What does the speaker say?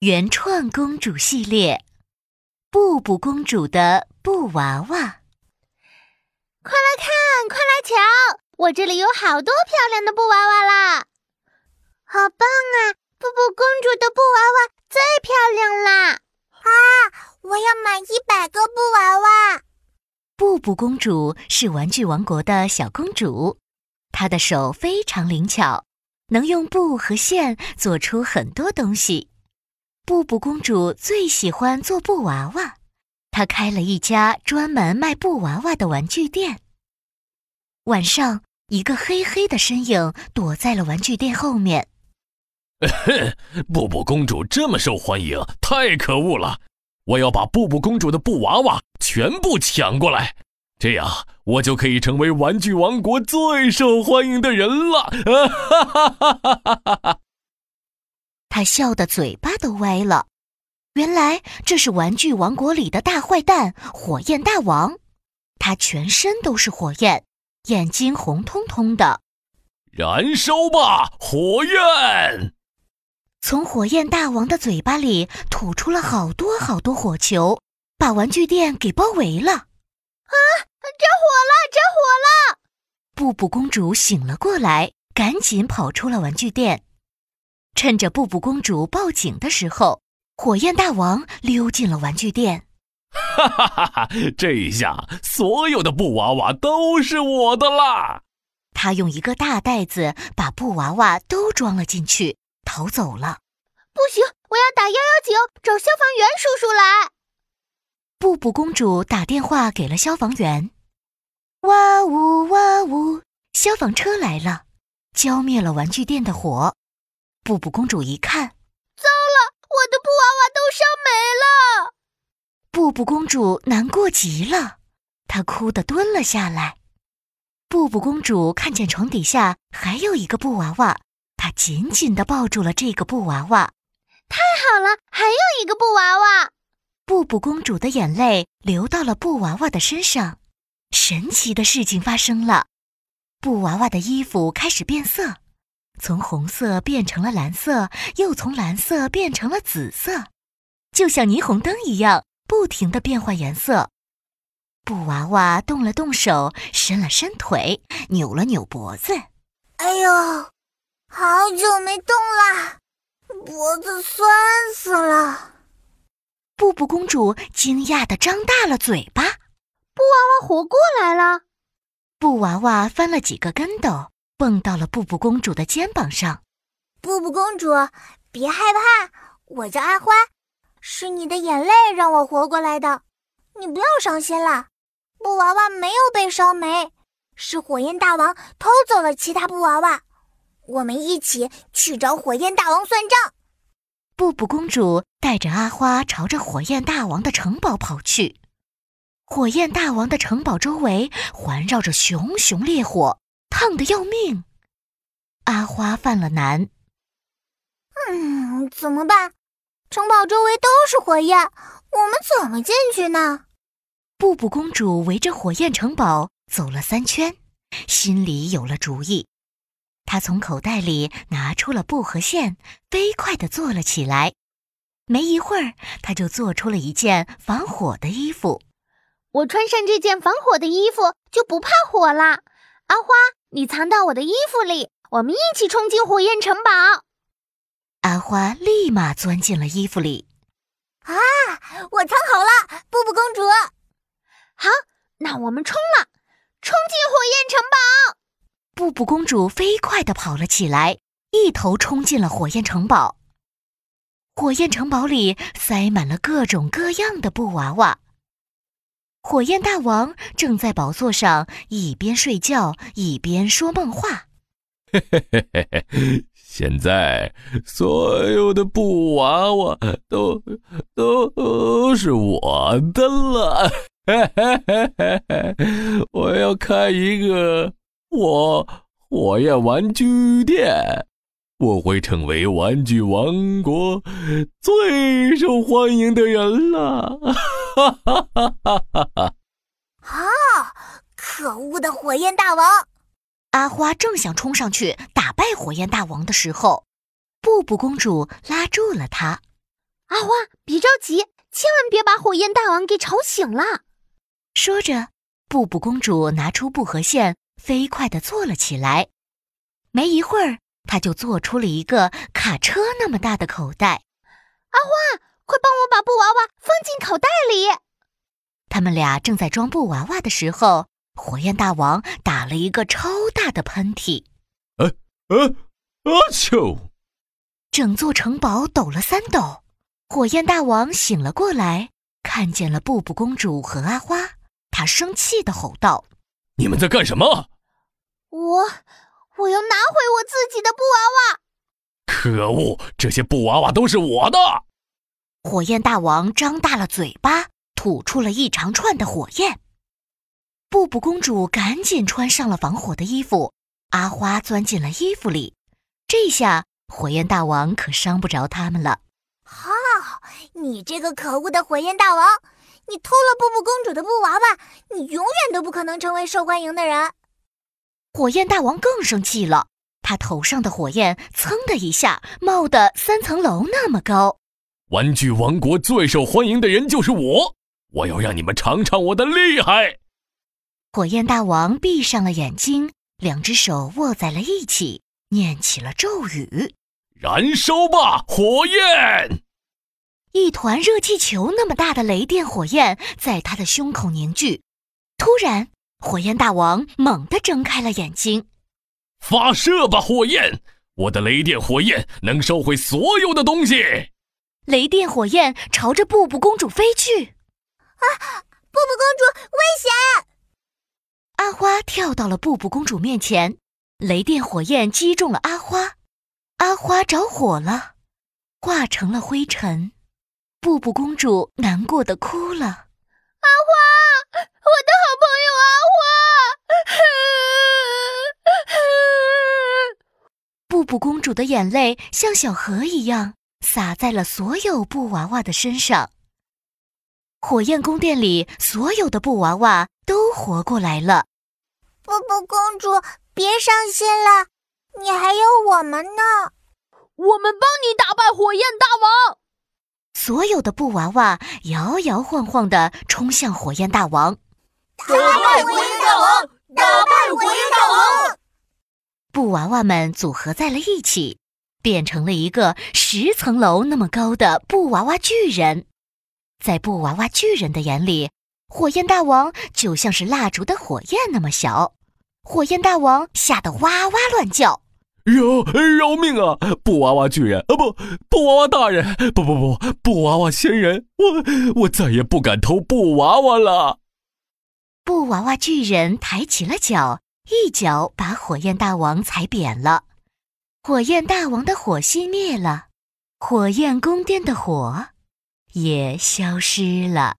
原创公主系列，布布公主的布娃娃。快来看，快来瞧，我这里有好多漂亮的布娃娃啦！好棒啊！布布公主的布娃娃最漂亮啦！啊，我要买一百个布娃娃。布布公主是玩具王国的小公主，她的手非常灵巧。能用布和线做出很多东西。布布公主最喜欢做布娃娃，她开了一家专门卖布娃娃的玩具店。晚上，一个黑黑的身影躲在了玩具店后面。布布公主这么受欢迎，太可恶了！我要把布布公主的布娃娃全部抢过来。这样，我就可以成为玩具王国最受欢迎的人了！哈哈哈哈哈哈！他笑得嘴巴都歪了。原来这是玩具王国里的大坏蛋——火焰大王。他全身都是火焰，眼睛红彤彤的。燃烧吧，火焰！从火焰大王的嘴巴里吐出了好多好多火球，把玩具店给包围了。啊！着火了！着火了！布布公主醒了过来，赶紧跑出了玩具店。趁着布布公主报警的时候，火焰大王溜进了玩具店。哈哈哈哈！这一下，所有的布娃娃都是我的啦！他用一个大袋子把布娃娃都装了进去，逃走了。不行，我要打幺幺九，找消防员叔叔来。布布公主打电话给了消防员。哇呜哇呜！消防车来了，浇灭了玩具店的火。布布公主一看，糟了，我的布娃娃都烧没了。布布公主难过极了，她哭得蹲了下来。布布公主看见床底下还有一个布娃娃，她紧紧地抱住了这个布娃娃。太好了，还有一个布娃娃。布布公主的眼泪流到了布娃娃的身上。神奇的事情发生了，布娃娃的衣服开始变色，从红色变成了蓝色，又从蓝色变成了紫色，就像霓虹灯一样，不停的变换颜色。布娃娃动了动手，伸了伸腿，扭了扭脖子。哎呦，好久没动啦，脖子酸死了。布布公主惊讶的张大了嘴巴。布娃娃活过来了，布娃娃翻了几个跟斗，蹦到了布布公主的肩膀上。布布公主，别害怕，我叫阿花，是你的眼泪让我活过来的。你不要伤心了，布娃娃没有被烧没，是火焰大王偷走了其他布娃娃。我们一起去找火焰大王算账。布布公主带着阿花朝着火焰大王的城堡跑去。火焰大王的城堡周围环绕着熊熊烈火，烫的要命。阿花犯了难。嗯，怎么办？城堡周围都是火焰，我们怎么进去呢？布布公主围着火焰城堡走了三圈，心里有了主意。她从口袋里拿出了布和线，飞快地做了起来。没一会儿，她就做出了一件防火的衣服。我穿上这件防火的衣服就不怕火啦！阿花，你藏到我的衣服里，我们一起冲进火焰城堡。阿花立马钻进了衣服里。啊，我藏好了，布布公主。好，那我们冲了，冲进火焰城堡。布布公主飞快地跑了起来，一头冲进了火焰城堡。火焰城堡里塞满了各种各样的布娃娃。火焰大王正在宝座上一边睡觉一边说梦话。嘿嘿嘿嘿嘿！现在所有的布娃娃都都是我的了。我要开一个火火焰玩具店。我会成为玩具王国最受欢迎的人了！哈哈哈哈哈哈！啊！可恶的火焰大王！阿花正想冲上去打败火焰大王的时候，布布公主拉住了她。阿花，别着急，千万别把火焰大王给吵醒了。说着，布布公主拿出布和线，飞快地坐了起来。没一会儿，她就做出了一个卡车那么大的口袋。阿花，快帮我把布娃娃放进口袋里。他们俩正在装布娃娃的时候，火焰大王打了一个超大的喷嚏。呃呃，阿丘！整座城堡抖了三抖。火焰大王醒了过来，看见了布布公主和阿花，他生气的吼道：“你们在干什么？”“我，我要拿回我自己的布娃娃。”“可恶，这些布娃娃都是我的！”火焰大王张大了嘴巴，吐出了一长串的火焰。布布公主赶紧穿上了防火的衣服，阿花钻进了衣服里，这下火焰大王可伤不着他们了。哈！你这个可恶的火焰大王，你偷了布布公主的布娃娃，你永远都不可能成为受欢迎的人。火焰大王更生气了，他头上的火焰噌的一下冒得三层楼那么高。玩具王国最受欢迎的人就是我，我要让你们尝尝我的厉害！火焰大王闭上了眼睛，两只手握在了一起，念起了咒语。燃烧吧，火焰！一团热气球那么大的雷电火焰在他的胸口凝聚。突然，火焰大王猛地睁开了眼睛。发射吧，火焰！我的雷电火焰能烧毁所有的东西。雷电火焰朝着布布公主飞去。啊！布布公主，危险！阿花跳到了布布公主面前，雷电火焰击中了阿花。阿花着火了，化成了灰尘。布布公主难过的哭了。阿花，我的好。布布公主的眼泪像小河一样洒在了所有布娃娃的身上。火焰宫殿里所有的布娃娃都活过来了。布布公主，别伤心了。你还有我们呢，我们帮你打败火焰大王。所有的布娃娃摇摇晃晃地冲向火焰大王，打败火焰大王，打败火焰大王！布娃娃们组合在了一起，变成了一个十层楼那么高的布娃娃巨人。在布娃娃巨人的眼里，火焰大王就像是蜡烛的火焰那么小。火焰大王吓得哇哇乱叫：“饶饶命啊！布娃娃巨人啊，不，布娃娃大人，不不不，布娃娃仙人，我我再也不敢偷布娃娃了。”布娃娃巨人抬起了脚，一脚把火焰大王踩扁了。火焰大王的火熄灭了，火焰宫殿的火也消失了。